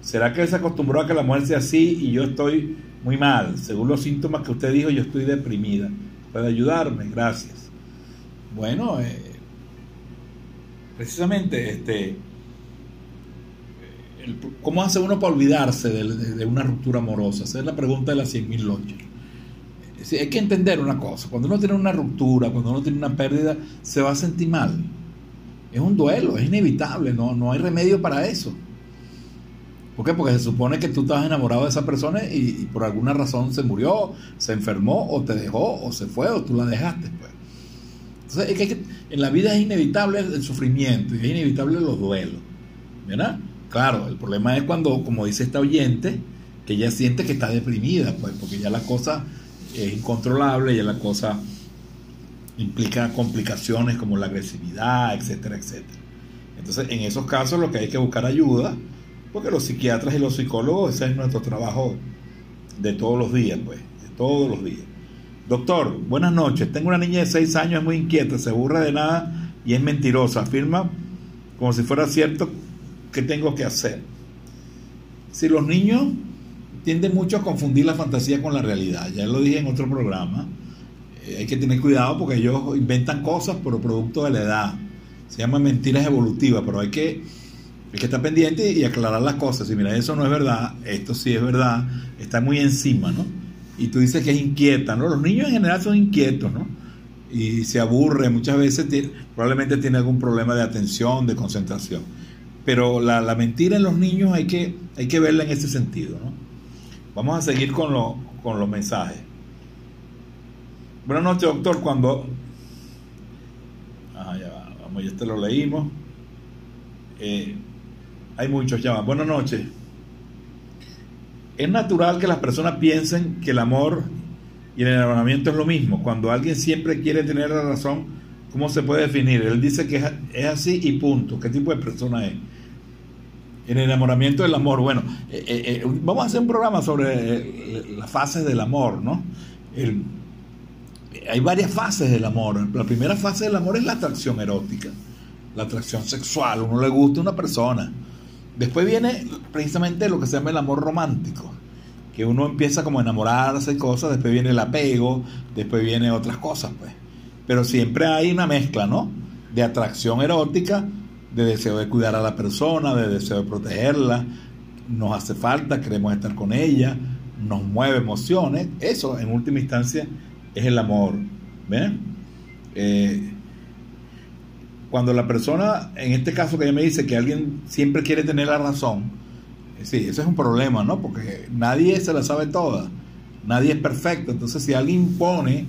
¿Será que él se acostumbró a que la mujer sea así y yo estoy muy mal? Según los síntomas que usted dijo, yo estoy deprimida. ¿Puede ayudarme? Gracias. Bueno, eh, precisamente, este, ¿cómo hace uno para olvidarse de, una ruptura amorosa? Esa es la pregunta de las 100.000 noches. Sí, hay que entender una cosa, cuando uno tiene una ruptura, cuando uno tiene una pérdida, se va a sentir mal. Es un duelo, es inevitable, no, no hay remedio para eso. ¿Por qué? Porque se supone que tú estabas enamorado de esa persona y, por alguna razón se murió, se enfermó, o te dejó, o se fue, o tú la dejaste. Pues. Entonces, es que- en la vida es inevitable el sufrimiento y es inevitable los duelos. ¿Verdad? Claro, el problema es cuando, como dice esta oyente, que ella siente que está deprimida, pues, porque ya la cosa es incontrolable, ya la cosa implica complicaciones como la agresividad, etcétera, etcétera. Entonces, en esos casos lo que hay que buscar ayuda, porque los psiquiatras y los psicólogos, ese es nuestro trabajo de todos los días, pues, de todos los días. Doctor, buenas noches. Tengo una niña de 6 años, es muy inquieta, se aburre de nada y es mentirosa. Afirma como si fuera cierto que tengo que hacer. Si los niños tienden mucho a confundir la fantasía con la realidad, ya lo dije en otro programa, eh, hay que tener cuidado porque ellos inventan cosas pero producto de la edad. Se llaman mentiras evolutivas, pero hay que, hay que estar pendiente y aclarar las cosas. Y mira, eso no es verdad, esto sí es verdad, está muy encima, ¿no? Y tú dices que es inquieta, ¿no? Los niños en general son inquietos, ¿no? Y se aburre, muchas veces probablemente tiene algún problema de atención, de concentración. Pero la, la mentira en los niños hay que, hay que verla en ese sentido, ¿no? Vamos a seguir con, lo- con los mensajes. Buenas noches, doctor. Cuando. Ah, ya va, vamos, ya este lo leímos. Eh, hay muchos va. Buenas noches. Es natural que las personas piensen que el amor y el enamoramiento es lo mismo. Cuando alguien siempre quiere tener la razón, ¿cómo se puede definir? Él dice que es así y punto. ¿Qué tipo de persona es? El enamoramiento del amor. Bueno, eh, eh, eh, vamos a hacer un programa sobre las fases del amor, ¿no? Hay varias fases del amor. La primera fase del amor es la atracción erótica, la atracción sexual. Uno le gusta a una persona. Después viene precisamente lo que se llama el amor romántico, que uno empieza como a enamorarse y cosas, después viene el apego, después viene otras cosas, pues. Pero siempre hay una mezcla, ¿no? De atracción erótica, de deseo de cuidar a la persona, de deseo de protegerla, nos hace falta, queremos estar con ella, nos mueve emociones. Eso, en última instancia, es el amor. ¿Ven? Eh, cuando la persona, en este caso que ella me dice que alguien siempre quiere tener la razón, eh, sí, ese es un problema, ¿no? Porque nadie se la sabe toda, nadie es perfecto. Entonces, si alguien impone,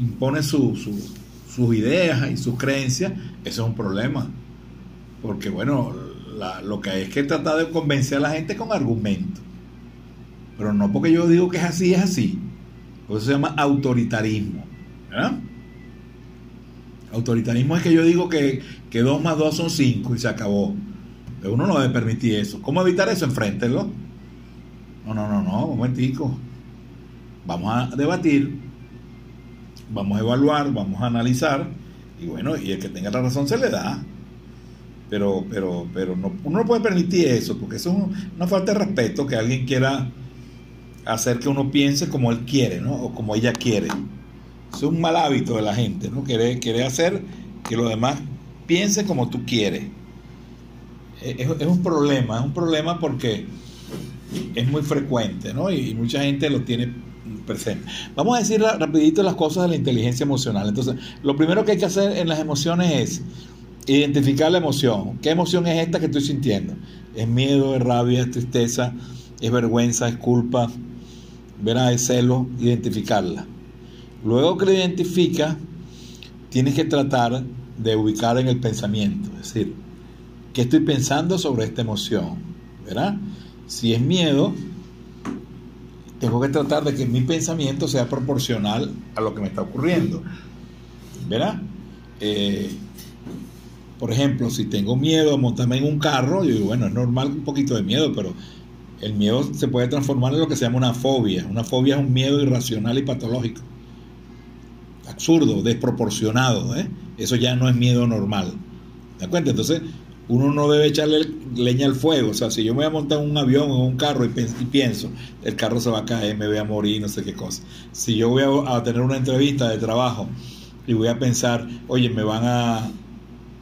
impone su- sus ideas y sus creencias, eso es un problema. Porque, bueno, lo que es que tratar de convencer a la gente con argumentos. Pero no porque yo digo que es así, es así. Eso se llama autoritarismo. ¿verdad? Autoritarismo es que yo digo que, que 2 más 2 son 5 y se acabó. Pero uno no debe permitir eso. ¿Cómo evitar eso? Enfréntenlo. No, no, no, no, un momentico. Vamos a debatir, vamos a evaluar, vamos a analizar, y bueno, y el que tenga la razón se le da. Pero, pero, pero no, uno no puede permitir eso, porque eso es un- una falta de respeto que alguien quiera hacer que uno piense como él quiere, ¿no? O como ella quiere. Es un mal hábito de la gente, ¿no? Quiere, quiere hacer que los demás piensen como tú quieres. Es, es- es un problema, es un problema porque es muy frecuente, ¿no? Y, y mucha gente lo tiene presente. Vamos a decir ra- rapidito las cosas de la inteligencia emocional. Entonces, lo primero que hay que hacer en las emociones es identificar la emoción. ¿Qué emoción es esta que estoy sintiendo? ¿Es miedo, es rabia, es tristeza, es vergüenza, es culpa? ¿Verá? Es celo, identificarla. Luego que la identifica, tienes que tratar de ubicar en el pensamiento, es decir, ¿qué estoy pensando sobre esta emoción? ¿Verdad? Si es miedo, tengo que tratar de que mi pensamiento sea proporcional a lo que me está ocurriendo. ¿Verdad? Eh, por ejemplo, si tengo miedo a montarme en un carro, yo digo, bueno, es normal un poquito de miedo, pero el miedo se puede transformar en lo que se llama una fobia. Una fobia es un miedo irracional y patológico. Absurdo, desproporcionado. ¿eh? Eso ya no es miedo normal. ¿De acuerdo? Entonces, uno no debe echarle leña al fuego. O sea, si yo me voy a montar en un avión o en un carro y, pienso, el carro se va a caer, me voy a morir, no sé qué cosa. Si yo voy a tener una entrevista de trabajo y voy a pensar, oye, me van a,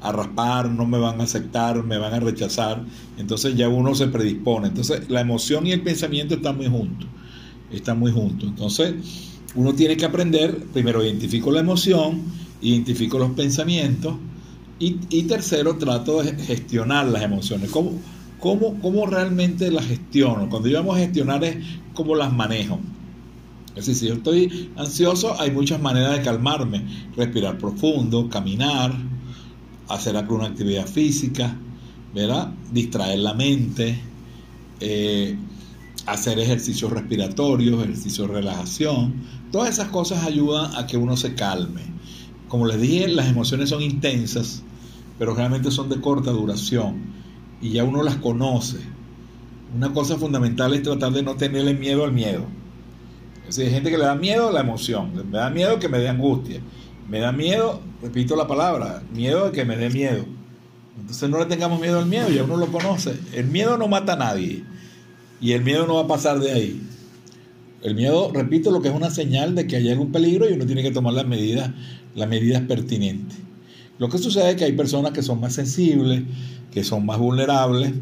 a raspar, no me van a aceptar, me van a rechazar, entonces ya uno se predispone. Entonces, la emoción y el pensamiento están muy juntos. Están muy juntos. Entonces, uno tiene que aprender, primero identifico la emoción, identifico los pensamientos y, y tercero trato de gestionar las emociones. ¿Cómo, cómo, cómo realmente las gestiono? Cuando yo a gestionar es cómo las manejo. Es decir, si yo estoy ansioso, hay muchas maneras de calmarme. Respirar profundo, caminar, hacer alguna actividad física, ¿verdad? Distraer la mente, eh, hacer ejercicios respiratorios, ejercicios de relajación. Todas esas cosas ayudan a que uno se calme. Como les dije, las emociones son intensas, pero realmente son de corta duración y ya uno las conoce. Una cosa fundamental es tratar de no tenerle miedo al miedo. Es decir, hay gente que le da miedo a la emoción, me da miedo que me dé angustia, me da miedo, repito la palabra, miedo de que me dé miedo. Entonces no le tengamos miedo al miedo, ya uno lo conoce. El miedo no mata a nadie y el miedo no va a pasar de ahí. El miedo, repito, lo que es una señal de que hay algún peligro y uno tiene que tomar las medidas, las medidas pertinentes. Lo que sucede es que hay personas que son más sensibles, que son más vulnerables,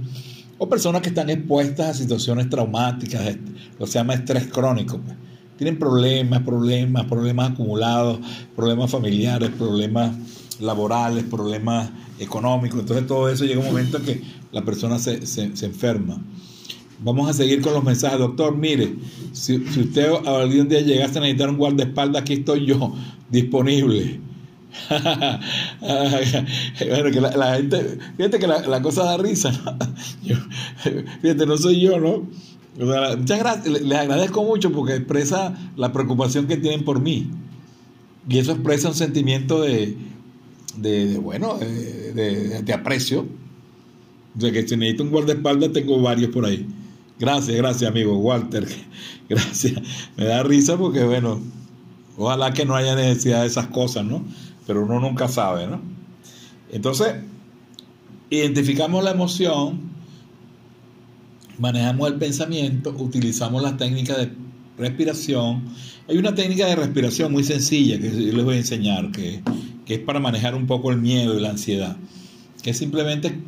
o personas que están expuestas a situaciones traumáticas, lo se llama estrés crónico. pues. Tienen problemas, problemas, problemas acumulados, problemas familiares, problemas laborales, problemas económicos. Entonces todo eso llega un momento en que la persona se, se- se enferma. Vamos a seguir con los mensajes. Doctor, mire, si, si usted algún día llegase a necesitar un guardaespaldas, aquí estoy yo, disponible. [LAUGHS] bueno, que la, gente, fíjate que la, la cosa da risa, [LAUGHS] fíjate, no soy yo, ¿no? O sea, muchas gracias, le- les agradezco mucho porque expresa la preocupación que tienen por mí. Y eso expresa un sentimiento de, de, de, bueno, de, de- de aprecio. O sea que si necesito un guardaespaldas, tengo varios por ahí. Gracias, gracias, amigo Walter. [LAUGHS] Gracias. Me da risa porque, bueno, ojalá que no haya necesidad de esas cosas, ¿no? Pero uno nunca sabe, ¿no? Entonces, identificamos la emoción, manejamos el pensamiento, utilizamos las técnicas de respiración. Hay una técnica de respiración muy sencilla que yo les voy a enseñar, que, que es para manejar un poco el miedo y la ansiedad, que es simplemente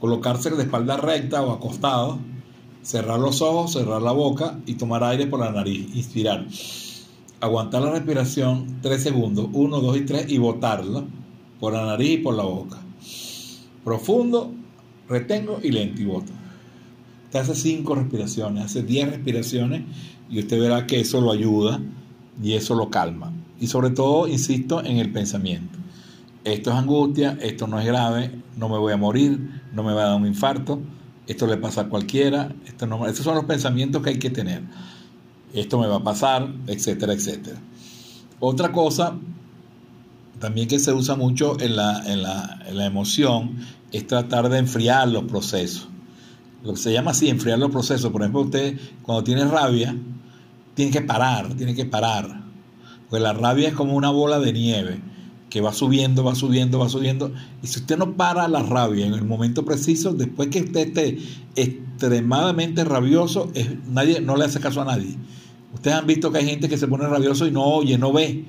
colocarse de espalda recta o acostado, cerrar los ojos, cerrar la boca y tomar aire por la nariz, inspirar. Aguantar la respiración 3 segundos, 1, 2 y 3 y botarla por la nariz y por la boca. Profundo, retengo y lento y boto. Usted hace 5 respiraciones, hace 10 respiraciones y usted verá que eso lo ayuda y eso lo calma. Y sobre todo, insisto, en el pensamiento. Esto es angustia, esto no es grave, no me voy a morir, no me va a dar un infarto, esto le pasa a cualquiera, esto no, estos son los pensamientos que hay que tener. Esto me va a pasar, etcétera, etcétera. Otra cosa también que se usa mucho en la, en la, en la emoción es tratar de enfriar los procesos. Lo que se llama así, enfriar los procesos. Por ejemplo, usted cuando tiene rabia, tiene que parar, tiene que parar. Porque la rabia es como una bola de nieve que va subiendo, va subiendo, va subiendo. Y si usted no para la rabia en el momento preciso, después que usted esté extremadamente rabioso, nadie, no le hace caso a nadie. Ustedes han visto que hay gente que se pone rabioso y no oye, no ve.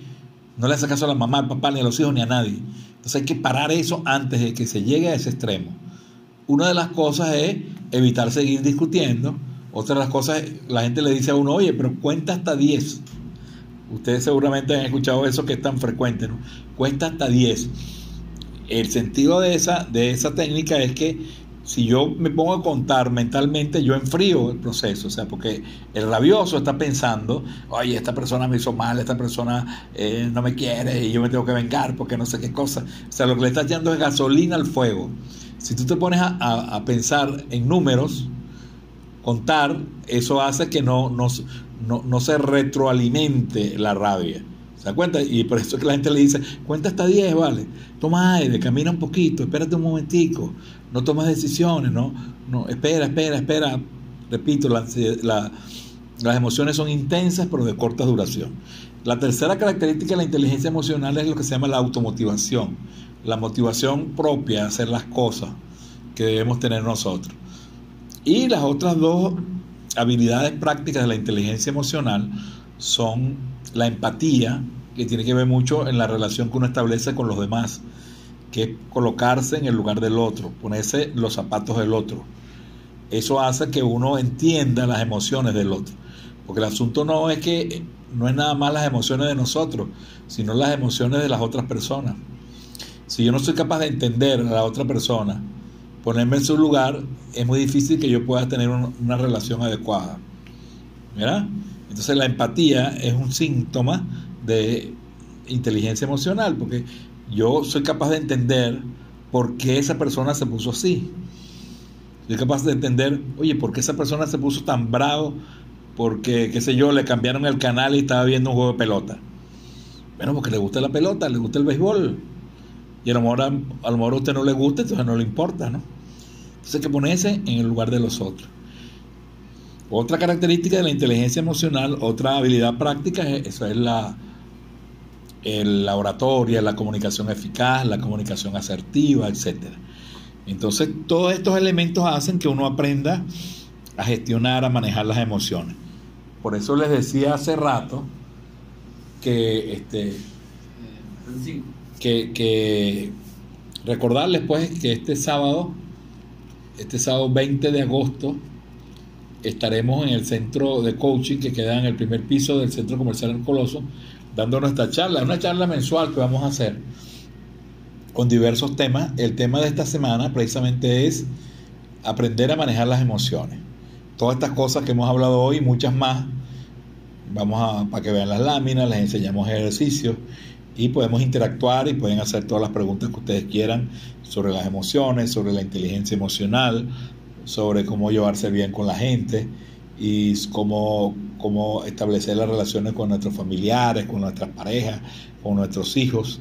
No le hace caso a la mamá, al papá, ni a los hijos, ni a nadie. Entonces hay que parar eso antes de que se llegue a ese extremo. Una de las cosas es evitar seguir discutiendo. Otra de las cosas, la gente le dice a uno, oye, pero cuenta hasta 10. Ustedes seguramente han escuchado eso que es tan frecuente, ¿no? Cuenta hasta 10. El sentido de esa, de esa técnica es que si yo me pongo a contar mentalmente, yo enfrío el proceso, o sea, porque el rabioso está pensando, oye, esta persona me hizo mal, esta persona eh, no me quiere y yo me tengo que vengar porque no sé qué cosa. O sea, lo que le está echando es gasolina al fuego. Si tú te pones a, pensar en números, contar, eso hace que no, no, no, no se retroalimente la rabia. ¿Se da cuenta? Y por eso es que la gente le dice, cuenta hasta 10, ¿vale? Toma aire, camina un poquito, espérate un momentico, no tomas decisiones, ¿no? no espera, espera, espera. Repito, la, las emociones son intensas pero de corta duración. La tercera característica de la inteligencia emocional es lo que se llama la automotivación, la motivación propia a hacer las cosas que debemos tener nosotros. Y las otras dos habilidades prácticas de la inteligencia emocional son la empatía, que tiene que ver mucho en la relación que uno establece con los demás, que es colocarse en el lugar del otro, ponerse los zapatos del otro. Eso hace que uno entienda las emociones del otro. Porque el asunto no es que no es nada más las emociones de nosotros, sino las emociones de las otras personas. Si yo no soy capaz de entender a la otra persona, ponerme en su lugar, es muy difícil que yo pueda tener una relación adecuada. ¿Verdad? Entonces la empatía es un síntoma de inteligencia emocional, porque yo soy capaz de entender por qué esa persona se puso así. Soy capaz de entender, oye, ¿por qué esa persona se puso tan bravo? Porque, qué sé yo, le cambiaron el canal y estaba viendo un juego de pelota. Bueno, porque le gusta la pelota, le gusta el béisbol. Y a lo mejor a, lo mejor a usted no le gusta, entonces no le importa, ¿no? Entonces hay que ponerse en el lugar de los otros. Otra característica de la inteligencia emocional, otra habilidad práctica, eso es la, la oratoria, la comunicación eficaz, la comunicación asertiva, etc. Entonces, todos estos elementos hacen que uno aprenda a gestionar, a manejar las emociones. Por eso les decía hace rato que, este, que, que recordarles pues que este sábado, este sábado 20 de agosto, estaremos en el centro de coaching que queda en el primer piso del centro comercial El Coloso, dando nuestra charla, una charla mensual que vamos a hacer con diversos temas. El tema de esta semana precisamente es aprender a manejar las emociones. Todas estas cosas que hemos hablado hoy muchas más, vamos a, para que vean las láminas, les enseñamos ejercicios y podemos interactuar y pueden hacer todas las preguntas que ustedes quieran sobre las emociones, sobre la inteligencia emocional, sobre cómo llevarse bien con la gente y cómo, cómo establecer las relaciones con nuestros familiares, con nuestras parejas, con nuestros hijos.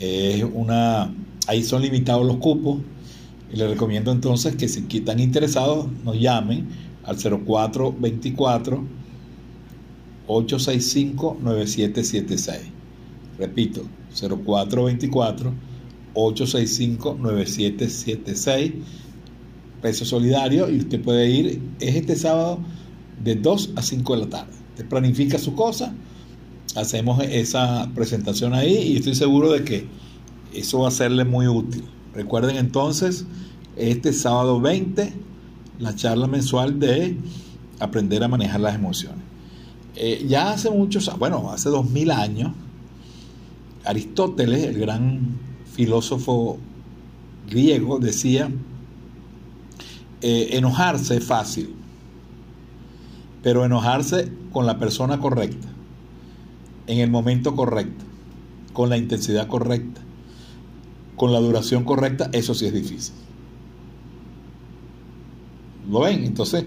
Es una, ahí son limitados los cupos Y les recomiendo entonces que si están interesados nos llamen al 0424 865 9776. Repito, 0424 865 9776. Precio solidario y usted puede ir, es este sábado de 2 a 5 de la tarde. Usted planifica su cosa, hacemos esa presentación ahí y estoy seguro de que eso va a serle muy útil. Recuerden entonces, este sábado 20, la charla mensual de aprender a manejar las emociones. Eh, ya hace muchos, bueno, hace dos mil años, Aristóteles, el gran filósofo griego, decía, eh, enojarse es fácil, pero enojarse con la persona correcta, en el momento correcto, con la intensidad correcta, con la duración correcta, eso sí es difícil. ¿Lo ven? Entonces,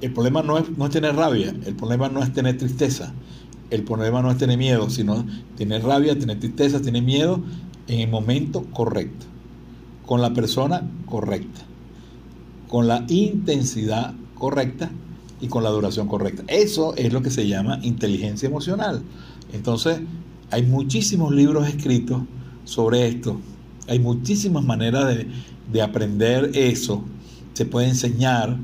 el problema no es, no es tener rabia, el problema no es tener tristeza, el problema no es tener miedo, sino tener rabia, tener tristeza, tener miedo en el momento correcto, con la persona correcta, con la intensidad correcta y con la duración correcta. Eso es lo que se llama inteligencia emocional. Entonces, hay muchísimos libros escritos sobre esto. Hay muchísimas maneras de, de aprender eso. Se puede enseñar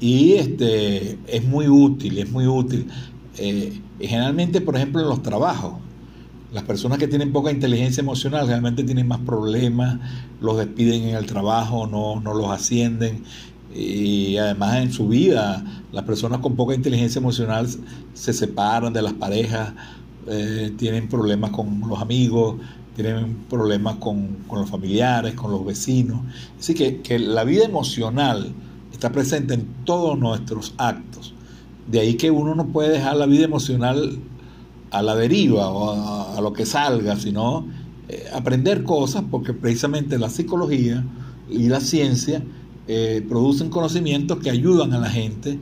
y este, es muy útil, es muy útil. Eh, generalmente, por ejemplo, en los trabajos, las personas que tienen poca inteligencia emocional realmente tienen más problemas, los despiden en el trabajo, no, no los ascienden. Y además en su vida, las personas con poca inteligencia emocional se separan de las parejas, eh, tienen problemas con los amigos, tienen problemas con, con, los familiares, con los vecinos. Así que, que la vida emocional está presente en todos nuestros actos. De ahí que uno no puede dejar la vida emocional a la deriva o a, lo que salga, sino eh, aprender cosas, porque precisamente la psicología y la ciencia eh, producen conocimientos que ayudan a la gente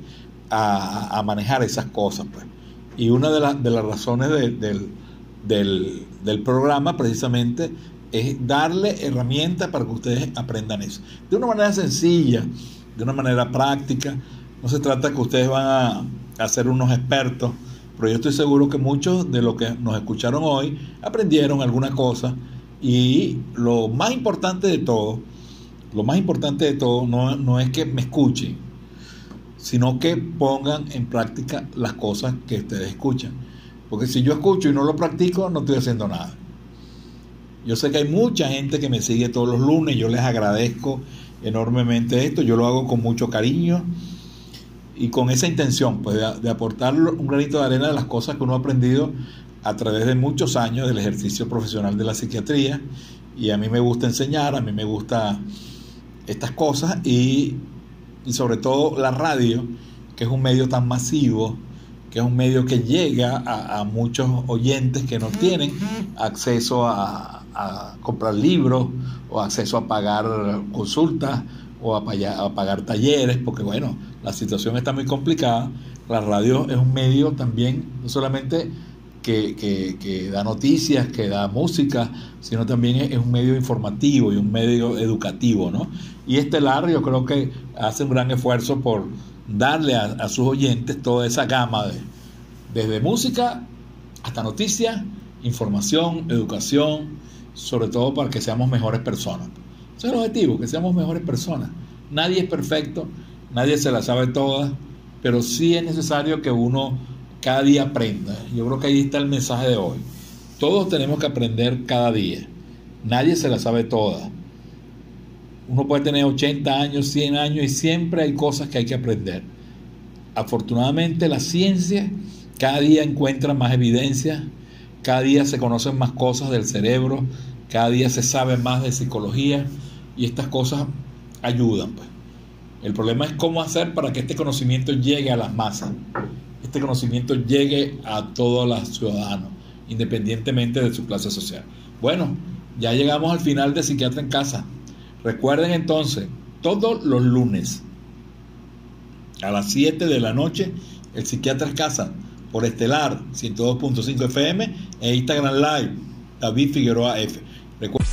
a, a manejar esas cosas. Pues. Y una de, la, de las razones de, del, del, del programa precisamente es darle herramientas para que ustedes aprendan eso. De una manera sencilla, de una manera práctica. No se trata que ustedes van a, ser unos expertos, pero yo estoy seguro que muchos de los que nos escucharon hoy aprendieron alguna cosa y lo más importante de todo, lo más importante de todo no, no es que me escuchen, sino que pongan en práctica las cosas que ustedes escuchan. Porque si yo escucho y no lo practico, no estoy haciendo nada. Yo sé que hay mucha gente que me sigue todos los lunes, yo les agradezco enormemente esto, yo lo hago con mucho cariño y con esa intención, pues de, de, aportar un granito de arena de las cosas que uno ha aprendido a través de muchos años del ejercicio profesional de la psiquiatría. Y a mí me gusta enseñar, a mí me gusta estas cosas y, y sobre todo la radio, que es un medio tan masivo, que es un medio que llega a, muchos oyentes que no tienen acceso a, comprar libros o acceso a pagar consultas o a pagar talleres, porque bueno, la situación está muy complicada. La radio es un medio también, no solamente que, que, que, da noticias, que da música, sino también es un medio informativo y un medio educativo, ¿no? Y Estelar yo creo que hace un gran esfuerzo por darle a, a sus oyentes toda esa gama de, desde música hasta noticias, información, educación, sobre todo para que seamos mejores personas. Ese es el objetivo, que seamos mejores personas. Nadie es perfecto, nadie se la sabe todas, pero sí es necesario que uno cada día aprenda. Yo creo que ahí está el mensaje de hoy. Todos tenemos que aprender cada día. Nadie se la sabe todas. Uno puede tener 80 años, 100 años y siempre hay cosas que hay que aprender. Afortunadamente la ciencia cada día encuentra más evidencia, cada día se conocen más cosas del cerebro, cada día se sabe más de psicología y estas cosas ayudan. Pues. El problema es cómo hacer para que este conocimiento llegue a las masas, este conocimiento llegue a todos los ciudadanos, independientemente de su clase social. Bueno, ya llegamos al final de Psiquiatra en Casa. Recuerden entonces, todos los lunes a las 7 de la noche, el Psiquiatra en Casa por Estelar 102.5 FM e Instagram Live David Figueroa F. Recuerden